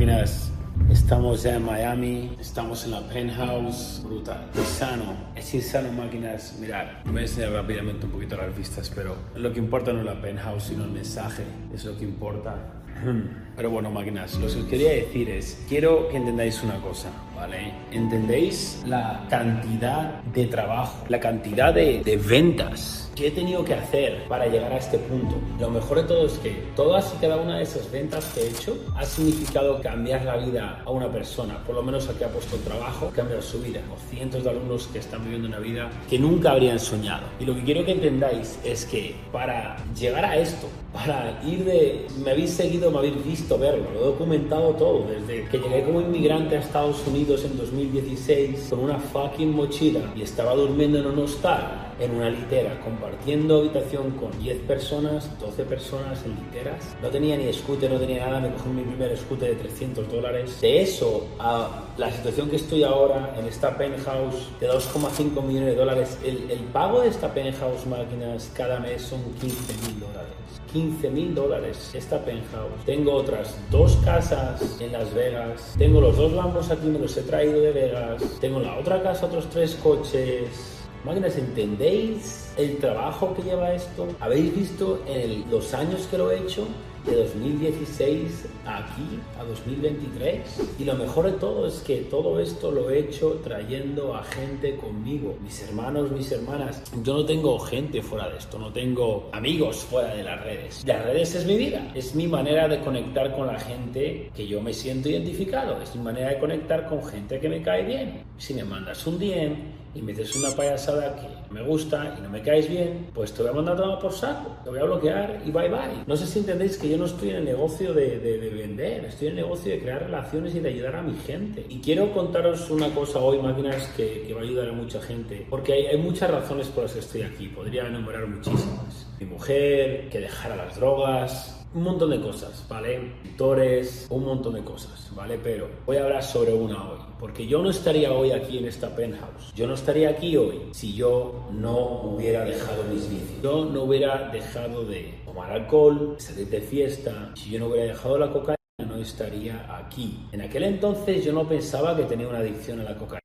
máquinas. Estamos en Miami, estamos en la penthouse, brutal. Es sano, es insano máquinas. Mirar, voy a enseñar rápidamente un poquito las vistas, pero lo que importa no es la penthouse, sino el mensaje, es lo que importa. Pero bueno, máquinas, lo que os quería decir es, quiero que entendáis una cosa, ¿vale? ¿Entendéis la cantidad de trabajo, la cantidad de, de ventas ¿Qué he tenido que hacer para llegar a este punto? Lo mejor de todo es que todas y cada una de esas ventas que he hecho ha significado cambiar la vida a una persona, por lo menos a que ha puesto trabajo, cambiar su vida. O cientos de alumnos que están viviendo una vida que nunca habrían soñado. Y lo que quiero que entendáis es que para llegar a esto, para ir de... Me habéis seguido, me habéis visto verlo, lo he documentado todo, desde que llegué como inmigrante a Estados Unidos en 2016 con una fucking mochila y estaba durmiendo en un hostal en una litera, compartiendo habitación con 10 personas, 12 personas en literas. No tenía ni scooter, no tenía nada, me cogí mi primer scooter de 300 dólares. De eso a la situación que estoy ahora en esta penthouse de 2,5 millones de dólares, el, el, pago de esta penthouse máquinas cada mes son 15 mil dólares. 15 mil dólares esta penthouse. Tengo otras dos casas en Las Vegas. Tengo los dos Lambos aquí, me los he traído de Vegas. Tengo la otra casa otros tres coches Máquinas, ¿entendéis el trabajo que lleva esto? ¿Habéis visto en los años que lo he hecho? de 2016 aquí a 2023 y lo mejor de todo es que todo esto lo he hecho trayendo a gente conmigo. Mis hermanos mis hermanas. Yo no tengo gente fuera de esto no tengo amigos fuera de las redes. Las redes es mi vida es mi manera de conectar con la gente que yo me siento identificado es mi manera de conectar con gente que me cae bien. Si me mandas un DM y me dices una payasada que me gusta y no me caes bien, pues te voy a mandar todo por saco, te voy a bloquear y bye bye. No sé si entendéis que yo no estoy en el negocio de, de, vender, estoy en el negocio de crear relaciones y de ayudar a mi gente. Y quiero contaros una cosa hoy, máquinas, que, que va a ayudar a mucha gente, porque hay, hay, muchas razones por las que estoy aquí, podría enumerar muchísimas. Mi mujer, que dejara las drogas, un montón de cosas, ¿vale? Mentores, un montón de cosas, ¿vale? Pero voy a hablar sobre una hoy, porque yo no estaría hoy aquí en esta penthouse. Yo no estaría aquí hoy si yo no hubiera dejado mis vicios. Yo no hubiera dejado de tomar alcohol, salir de fiesta, si yo no hubiera dejado la cocaína no estaría aquí. En aquel entonces yo no pensaba que tenía una adicción a la cocaína.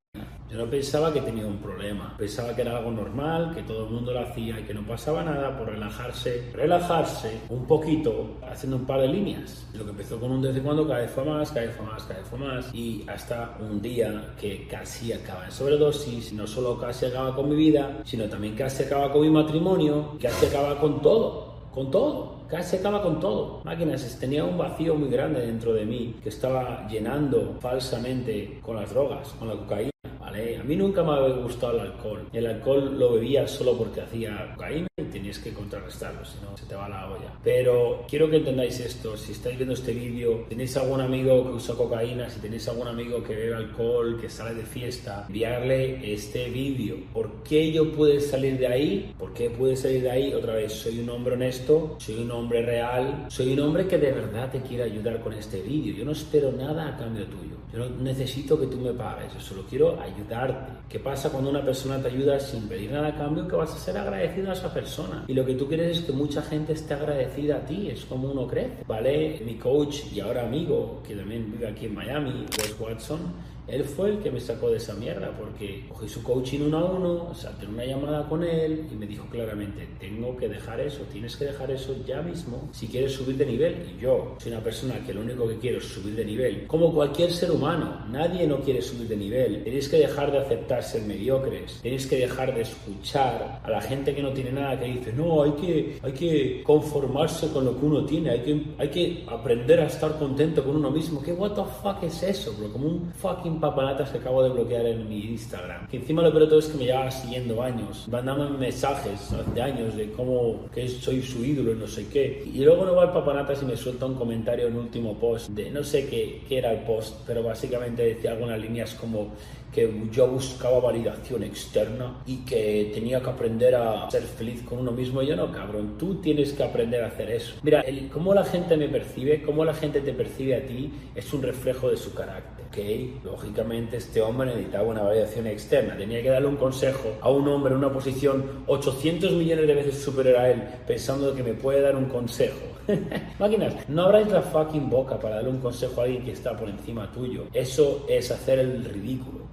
Yo no pensaba que tenía un problema, pensaba que era algo normal, que todo el mundo lo hacía y que no pasaba nada por relajarse, relajarse un poquito haciendo un par de líneas. Lo que empezó con un desde cuando cada vez fue más, cada vez fue más, cada vez fue más y hasta un día que casi acaba en sobredosis, no solo casi acaba con mi vida, sino también casi acaba con mi matrimonio, casi acaba con todo con todo, casi acaba con todo. Máquinas, tenía un vacío muy grande dentro de mí que estaba llenando falsamente con las drogas, con la cocaína. A mí nunca me había gustado el alcohol. El alcohol lo bebía solo porque hacía cocaína y tenías que contrarrestarlo, si no se te va la olla. Pero quiero que entendáis esto. Si estáis viendo este vídeo, tenéis algún amigo que usa cocaína, si tenéis algún amigo que bebe alcohol, que sale de fiesta, enviarle este vídeo. ¿Por qué yo pude salir de ahí? ¿Por qué pude salir de ahí? Otra vez, soy un hombre honesto, soy un hombre real, soy un hombre que de verdad te quiere ayudar con este vídeo. Yo no espero nada a cambio tuyo. Yo no necesito que tú me pagues, yo solo quiero ayudarte. ¿Qué pasa cuando una persona te ayuda sin pedir nada a cambio? Que vas a ser agradecido a esa persona. Y lo que tú quieres es que mucha gente esté agradecida a ti, es como uno crece, ¿vale? Mi coach y ahora amigo, que también vive aquí en Miami, Wes Watson, él fue el que me sacó de esa mierda porque cogí su coaching uno a uno, salté una llamada con él y me dijo claramente, tengo que dejar eso, tienes que dejar eso ya mismo si quieres subir de nivel. Y yo soy una persona que lo único que quiero es subir de nivel. Como cualquier ser humano, nadie no quiere subir de nivel. Tenéis que dejar de aceptar ser mediocres, tenéis que dejar de escuchar a la gente que no tiene nada, que dice, no, hay que, hay que conformarse con lo que uno tiene, hay que, hay que aprender a estar contento con uno mismo. ¿Qué what the fuck es eso, bro? Como un fucking papanatas que acabo de bloquear en mi Instagram. Que encima lo peor todo es que me lleva siguiendo años, mandándome mensajes de años de cómo que soy su ídolo y no sé qué. Y luego no va el papanatas y me suelta un comentario en último post de no sé qué, qué era el post, pero básicamente decía algunas líneas como que yo buscaba validación externa y que tenía que aprender a ser feliz con uno mismo. Yo no, cabrón, tú tienes que aprender a hacer eso. Mira, cómo la gente me percibe, cómo la gente te percibe a ti, es un reflejo de su carácter, ¿ok? lógicamente este hombre necesitaba una validación externa. Tenía que darle un consejo a un hombre en una posición 800 millones de veces superior a él, pensando que me puede dar un consejo. Máquinas, no abráis la fucking boca para darle un consejo a alguien que está por encima tuyo. Eso es hacer el ridículo.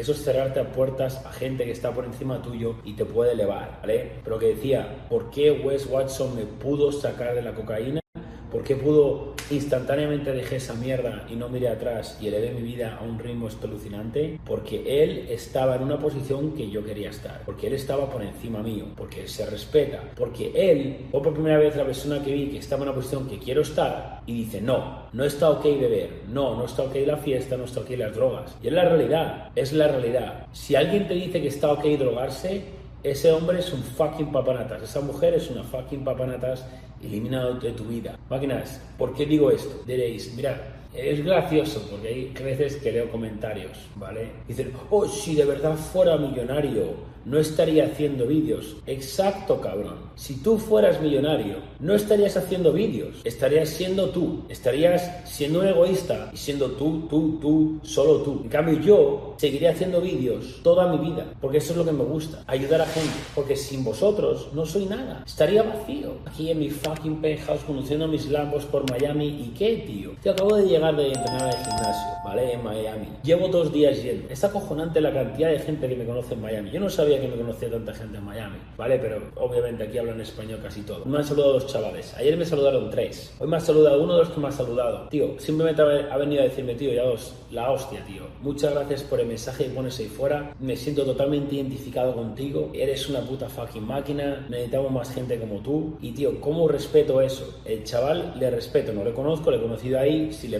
Eso es cerrarte a puertas a gente que está por encima tuyo y te puede elevar, ¿vale? Pero que decía, ¿por qué Wes Watson me pudo sacar de la cocaína? ¿Por qué pudo instantáneamente dejar esa mierda y no miré atrás y elevé mi vida a un ritmo alucinante? Porque él estaba en una posición que yo quería estar, porque él estaba por encima mío, porque él se respeta, porque él fue por primera vez la persona que vi que estaba en una posición que quiero estar y dice, no, no está ok beber, no, no está ok la fiesta, no está ok las drogas. Y es la realidad, es la realidad. Si alguien te dice que está ok drogarse, ese hombre es un fucking papanatas, esa mujer es una fucking papanatas eliminado de tu vida. Máquinas, ¿por qué digo esto? Diréis, mira, es gracioso porque hay veces que leo comentarios, ¿vale? Dicen, oh, si de verdad fuera millonario, no estaría haciendo vídeos. Exacto, cabrón. Si tú fueras millonario, no estarías haciendo vídeos. Estarías siendo tú. Estarías siendo un egoísta y siendo tú, tú, tú, solo tú. En cambio, yo seguiré haciendo vídeos toda mi vida. Porque eso es lo que me gusta. Ayudar a gente. Porque sin vosotros no soy nada. Estaría vacío. Aquí en mi fucking penthouse conduciendo mis lambos por Miami. ¿Y qué, tío? Te acabo de llegar de entrenar al gimnasio, ¿vale? En Miami. Llevo dos días yendo. Es acojonante la cantidad de gente que me conoce en Miami. Yo no sabía que me conocía tanta gente en Miami, ¿vale? Pero obviamente aquí hablan español casi todo. Me han saludado dos chavales. Ayer me saludaron tres. Hoy me ha saludado uno de los que me ha saludado. Tío, simplemente ha venido a decirme, tío, ya dos, la hostia, tío. Muchas gracias por el mensaje que pones ahí fuera. Me siento totalmente identificado contigo. Eres una puta fucking máquina. Necesitamos más gente como tú. Y, tío, ¿cómo respeto eso? El chaval le respeto, no le conozco, le he conocido ahí. Si le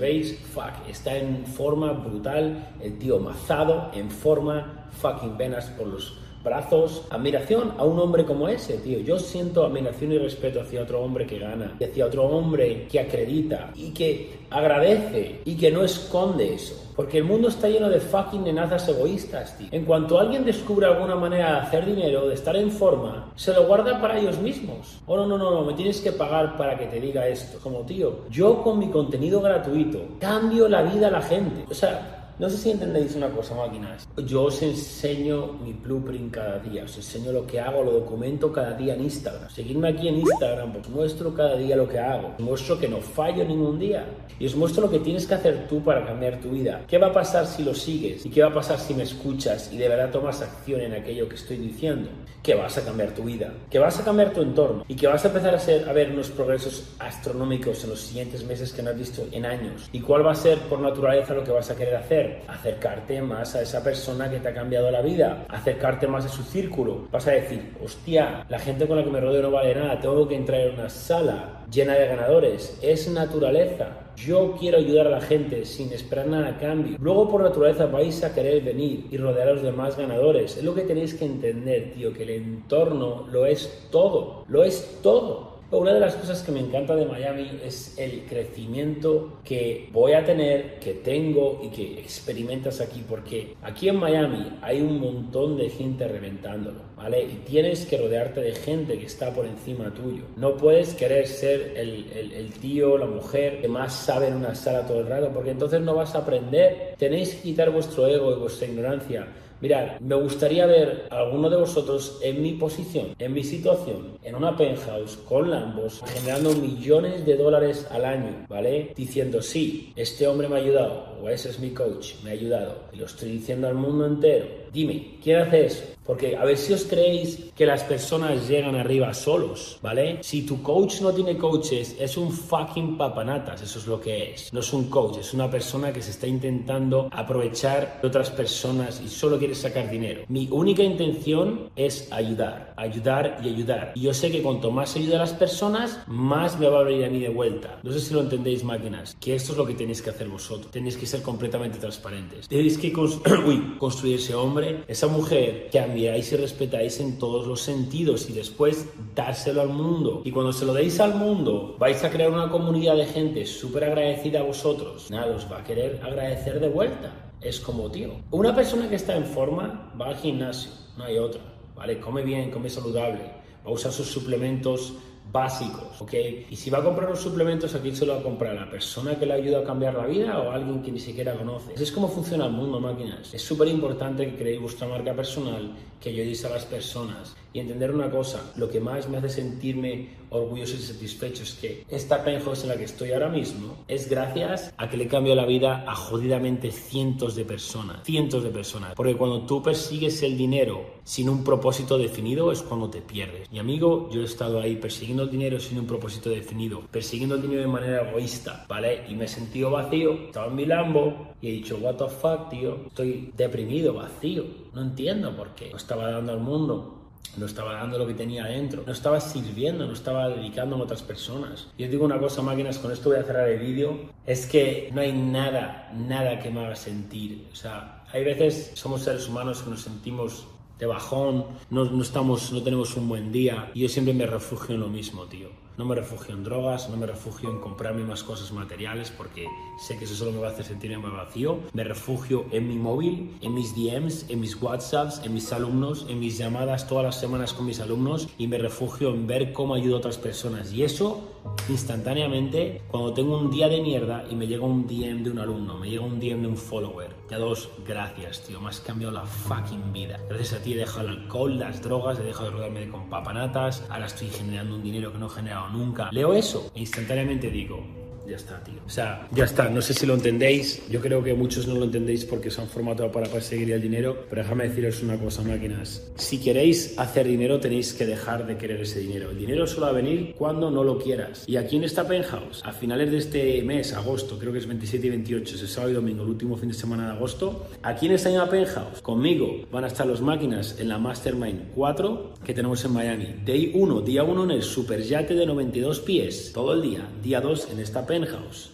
fuck, está en forma brutal. El tío mazado, en forma, fucking venas por los brazos, admiración a un hombre como ese, tío. Yo siento admiración y respeto hacia otro hombre que gana, y hacia otro hombre que acredita y que agradece y que no esconde eso. Porque el mundo está lleno de fucking nenazas egoístas, tío. En cuanto alguien descubre alguna manera de hacer dinero, de estar en forma, se lo guarda para ellos mismos. Oh, no, no, no, no, me tienes que pagar para que te diga esto. Como, tío, yo con mi contenido gratuito cambio la vida a la gente. O sea, no sé si entendéis una cosa, máquinas. Yo os enseño mi blueprint cada día, os enseño lo que hago, lo documento cada día en Instagram. Seguidme aquí en Instagram, os muestro cada día lo que hago. Os muestro que no fallo ningún día. Y os muestro lo que tienes que hacer tú para cambiar tu vida. ¿Qué va a pasar si lo sigues? ¿Y qué va a pasar si me escuchas y de verdad tomas acción en aquello que estoy diciendo? Que vas a cambiar tu vida, que vas a cambiar tu entorno y que vas a empezar a, ser, a ver unos progresos astronómicos en los siguientes meses que no has visto en años. ¿Y cuál va a ser por naturaleza lo que vas a querer hacer? Acercarte más a esa persona que te ha cambiado la vida, acercarte más a su círculo. Vas a decir, hostia, la gente con la que me rodeo no vale nada, tengo que entrar en una sala llena de ganadores. Es naturaleza. Yo quiero ayudar a la gente sin esperar nada a cambio. Luego por naturaleza vais a querer venir y rodearos de más ganadores. Es lo que tenéis que entender, tío, que el entorno lo es todo. Lo es todo. Una de las cosas que me encanta de Miami es el crecimiento que voy a tener, que tengo y que experimentas aquí, porque aquí en Miami hay un montón de gente reventándolo, ¿vale? Y tienes que rodearte de gente que está por encima tuyo. No puedes querer ser el, el, el tío, la mujer que más sabe en una sala todo el rato, porque entonces no vas a aprender. Tenéis que quitar vuestro ego y vuestra ignorancia Mirad, me gustaría ver a alguno de vosotros en mi posición, en mi situación, en una penthouse con Lambos, generando millones de dólares al año, ¿vale? Diciendo, sí, este hombre me ha ayudado, o ese es mi coach, me ha ayudado, y lo estoy diciendo al mundo entero. Dime, ¿quién hace eso? Porque a ver si os creéis que las personas llegan arriba solos, ¿vale? Si tu coach no tiene coaches, es un fucking papanatas, eso es lo que es. No es un coach, es una persona que se está intentando aprovechar de otras personas y solo quiere sacar dinero. Mi única intención es ayudar, ayudar y ayudar. Y yo sé que cuanto más ayuda a las personas, más me va a venir a mí de vuelta. No sé si lo entendéis, máquinas, que esto es lo que tenéis que hacer vosotros. Tenéis que ser completamente transparentes. Tenéis que construir ese hombre, esa mujer que a mí y respetáis en todos los sentidos y después dárselo al mundo. Y cuando se lo deis al mundo, vais a crear una comunidad de gente súper agradecida a vosotros. Nada, os va a querer agradecer de vuelta. Es como, tío, una persona que está en forma va al gimnasio, no hay otra, ¿vale? Come bien, come saludable, va a usar sus suplementos básicos, ¿ok? Y si va a comprar los suplementos, ¿a quién se lo va a comprar? ¿A la persona que le ayuda a cambiar la vida o alguien que ni siquiera conoce? Así es como funciona el mundo, máquinas. Es súper importante que creéis vuestra marca personal, que ayudéis a las personas y entender una cosa, lo que más me hace sentirme orgulloso y satisfecho es que esta penthouse en la que estoy ahora mismo es gracias a que le cambio la vida a jodidamente cientos de personas, cientos de personas, porque cuando tú persigues el dinero sin un propósito definido es cuando te pierdes. Mi amigo, yo he estado ahí persiguiendo el dinero sin un propósito definido, persiguiendo el dinero de manera egoísta, ¿vale? Y me he sentido vacío, estaba en mi Lambo y he dicho, what the fuck, tío, estoy deprimido, vacío, no entiendo por qué, no estaba dando al mundo no estaba dando lo que tenía dentro, no estaba sirviendo, no estaba dedicando a otras personas. Y os digo una cosa, máquinas, con esto voy a cerrar el vídeo, es que no hay nada, nada que me haga sentir. O sea, hay veces somos seres humanos que nos sentimos de bajón, no, no, estamos, no tenemos un buen día y yo siempre me refugio en lo mismo, tío no me refugio en drogas, no me refugio en comprarme más cosas materiales porque sé que eso solo me va a hacer sentirme más vacío. Me refugio en mi móvil, en mis DMs, en mis WhatsApps, en mis alumnos, en mis llamadas todas las semanas con mis alumnos y me refugio en ver cómo ayudo a otras personas. Y eso instantáneamente cuando tengo un día de mierda y me llega un DM de un alumno, me llega un DM de un follower. Ya dos, gracias, tío, me has cambiado la fucking vida. Gracias a ti he dejado el alcohol, las drogas, he dejado de rodarme con papanatas, ahora estoy generando un dinero que no he nunca. Leo eso e instantáneamente digo, ya está, tío. O sea, ya está. No sé si lo entendéis. Yo creo que muchos no lo entendéis porque se han formatado para perseguir el dinero. Pero déjame deciros una cosa, máquinas. Si queréis hacer dinero, tenéis que dejar de querer ese dinero. El dinero solo va a venir cuando no lo quieras. Y aquí en esta penthouse, a finales de este mes, agosto, creo que es 27 y 28, es el sábado y domingo, el último fin de semana de agosto, aquí en esta misma penthouse, conmigo, van a estar los máquinas en la Mastermind 4 que tenemos en Miami. Day 1, día 1 en el Superyate de 92 pies, todo el día. Día 2 en esta penthouse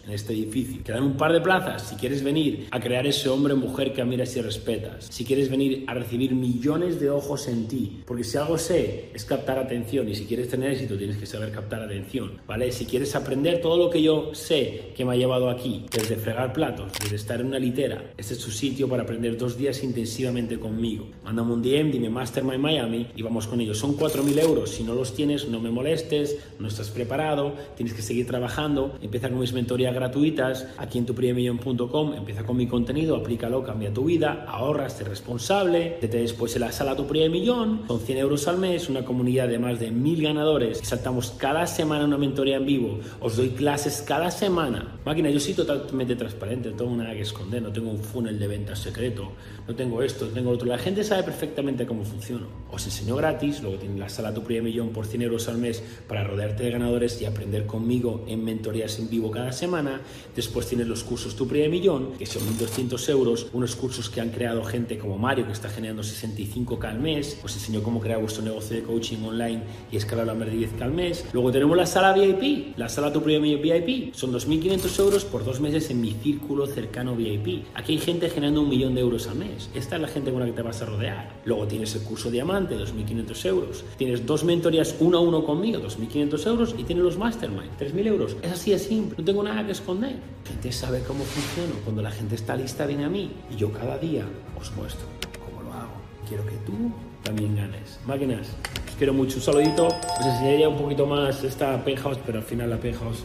en este edificio. Quedan un par de plazas si quieres venir a crear ese hombre o mujer que admiras y respetas. Si quieres venir a recibir millones de ojos en ti. Porque si algo sé es captar atención y si quieres tener éxito tienes que saber captar atención. ¿Vale? Si quieres aprender todo lo que yo sé que me ha llevado aquí, desde fregar platos, desde estar en una litera, este es tu sitio para aprender dos días intensivamente conmigo. Mándame un DM, dime Mastermind Miami y vamos con ellos. Son 4.000 euros. Si no los tienes, no me molestes, no estás preparado, tienes que seguir trabajando. Empieza con mis mentorías gratuitas aquí en tuprimermillón.com. Empieza con mi contenido, aplícalo, cambia tu vida, ahorras, sé responsable. Te después en la sala Tu Primer Millón, con 100 euros al mes, una comunidad de más de mil ganadores. Saltamos cada semana una mentoría en vivo. Os doy clases cada semana. Máquina, yo soy totalmente transparente, no tengo nada que esconder, no tengo un funnel de ventas secreto, no tengo esto, no tengo otro. La gente sabe perfectamente cómo funciono. Os enseño gratis, luego tienes la sala Tu Primer Millón por 100 euros al mes para rodearte de ganadores y aprender conmigo en mentorías en vivo cada semana. Después tienes los cursos Tu Primer Millón, que son 1.200 euros, unos cursos que han creado gente como Mario, que está generando 65k al mes. Os enseño cómo crear vuestro negocio de coaching online y escalar a más de 10k al mes. Luego tenemos la sala VIP, la sala Tu Primer Millón VIP. Son 2.500 euros por dos meses en mi círculo cercano VIP. Aquí hay gente generando un millón de euros al mes. Esta es la gente con la que te vas a rodear. Luego tienes el curso Diamante, 2.500 euros. Tienes dos mentorías uno a uno conmigo, 2.500 euros. Y tienes los Mastermind, 3.000 euros. Es así de simple. No tengo nada que esconder. La gente sabe cómo funciona. Cuando la gente está lista, viene a mí. Y yo cada día os muestro cómo lo hago. Quiero que tú también ganes. Máquinas, os quiero mucho. Un saludito. Os enseñaría un poquito más esta penthouse, pero al final la penthouse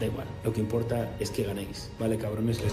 da igual. Lo que importa es que ganéis. ¿Vale, cabrones? Les